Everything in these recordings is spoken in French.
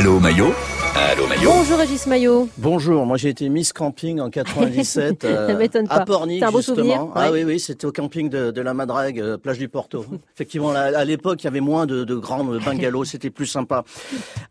Allô Maillot Allô Maillot Bonjour Régis Maillot. Bonjour, moi j'ai été Miss Camping en 97 Ça m'étonne pas. à Pornic C'est un beau justement. souvenir, Ah oui oui, c'était au camping de, de la Madrague, euh, plage du Porto. Effectivement, là, à l'époque, il y avait moins de, de grands bungalows, c'était plus sympa.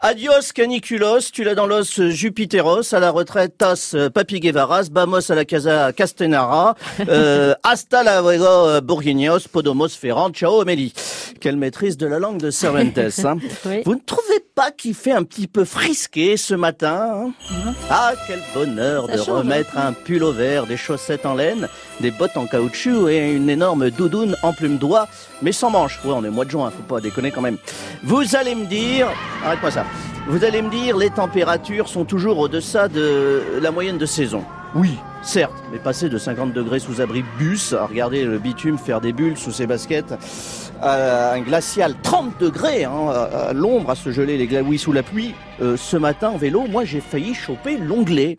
Adios caniculos, tu l'as dans l'os euh, Jupiteros, à la retraite tas euh, Papi Guevaras, Bamos à la casa Castenara, euh, hasta la luego euh, Bourguignos, Podomos Ferrand, ciao Amélie. Quelle maîtrise de la langue de Cervantes. Hein. Oui. Vous ne trouvez pas qu'il fait un petit peu frisqué ce matin hein Ah, quel bonheur Ça de change, hein. remettre un pull au vert, des chaussettes en laine, des bottes en caoutchouc et une énorme doudoune en plume d'oie, mais sans manches. Ouais, on est mois de juin, faut pas déconner quand même. Vous allez me dire, arrête-moi ça. Vous allez me dire, les températures sont toujours au-deçà de la moyenne de saison. Oui, certes, mais passer de 50 degrés sous abri bus, à regarder le bitume faire des bulles sous ses baskets, à un glacial 30 degrés, hein, à, l'ombre, à se geler les glaouis sous la pluie. Euh, ce matin en vélo, moi j'ai failli choper l'onglet.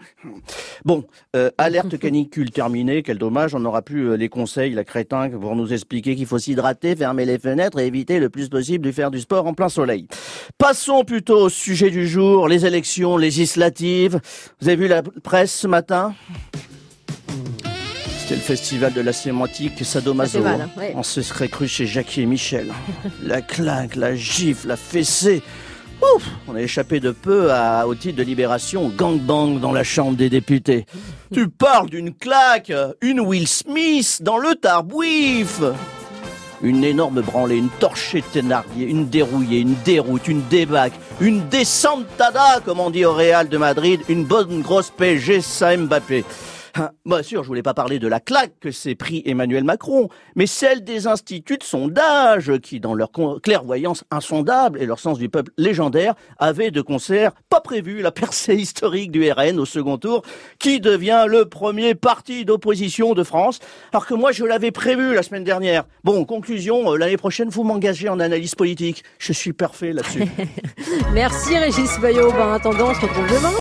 Bon, euh, alerte canicule terminée, quel dommage, on n'aura plus euh, les conseils, la crétin pour nous expliquer qu'il faut s'hydrater, fermer les fenêtres et éviter le plus possible de faire du sport en plein soleil. Passons plutôt au sujet du jour, les élections législatives. Vous avez vu la presse ce matin? C'était le festival de la sémantique Sadomaso. Mal, hein, ouais. On se serait cru chez Jackie et Michel. La claque, la gifle, la fessée. Ouf, on a échappé de peu à, au titre de libération gangbang dans la Chambre des députés. Tu parles d'une claque, une Will Smith dans le tarbouif. Une énorme branlée, une torchée Thénardier, une dérouillée, une déroute, une débâcle, une descentada, comme on dit au Real de Madrid, une bonne grosse PSG, ça Mbappé. Bien sûr, je voulais pas parler de la claque que s'est pris Emmanuel Macron, mais celle des instituts de sondage qui, dans leur clairvoyance insondable et leur sens du peuple légendaire, avaient de concert pas prévu la percée historique du RN au second tour, qui devient le premier parti d'opposition de France, alors que moi je l'avais prévu la semaine dernière. Bon, conclusion, euh, l'année prochaine vous m'engagez en analyse politique. Je suis parfait là-dessus. Merci Régis. Ben, en attendant, on se retrouve demain.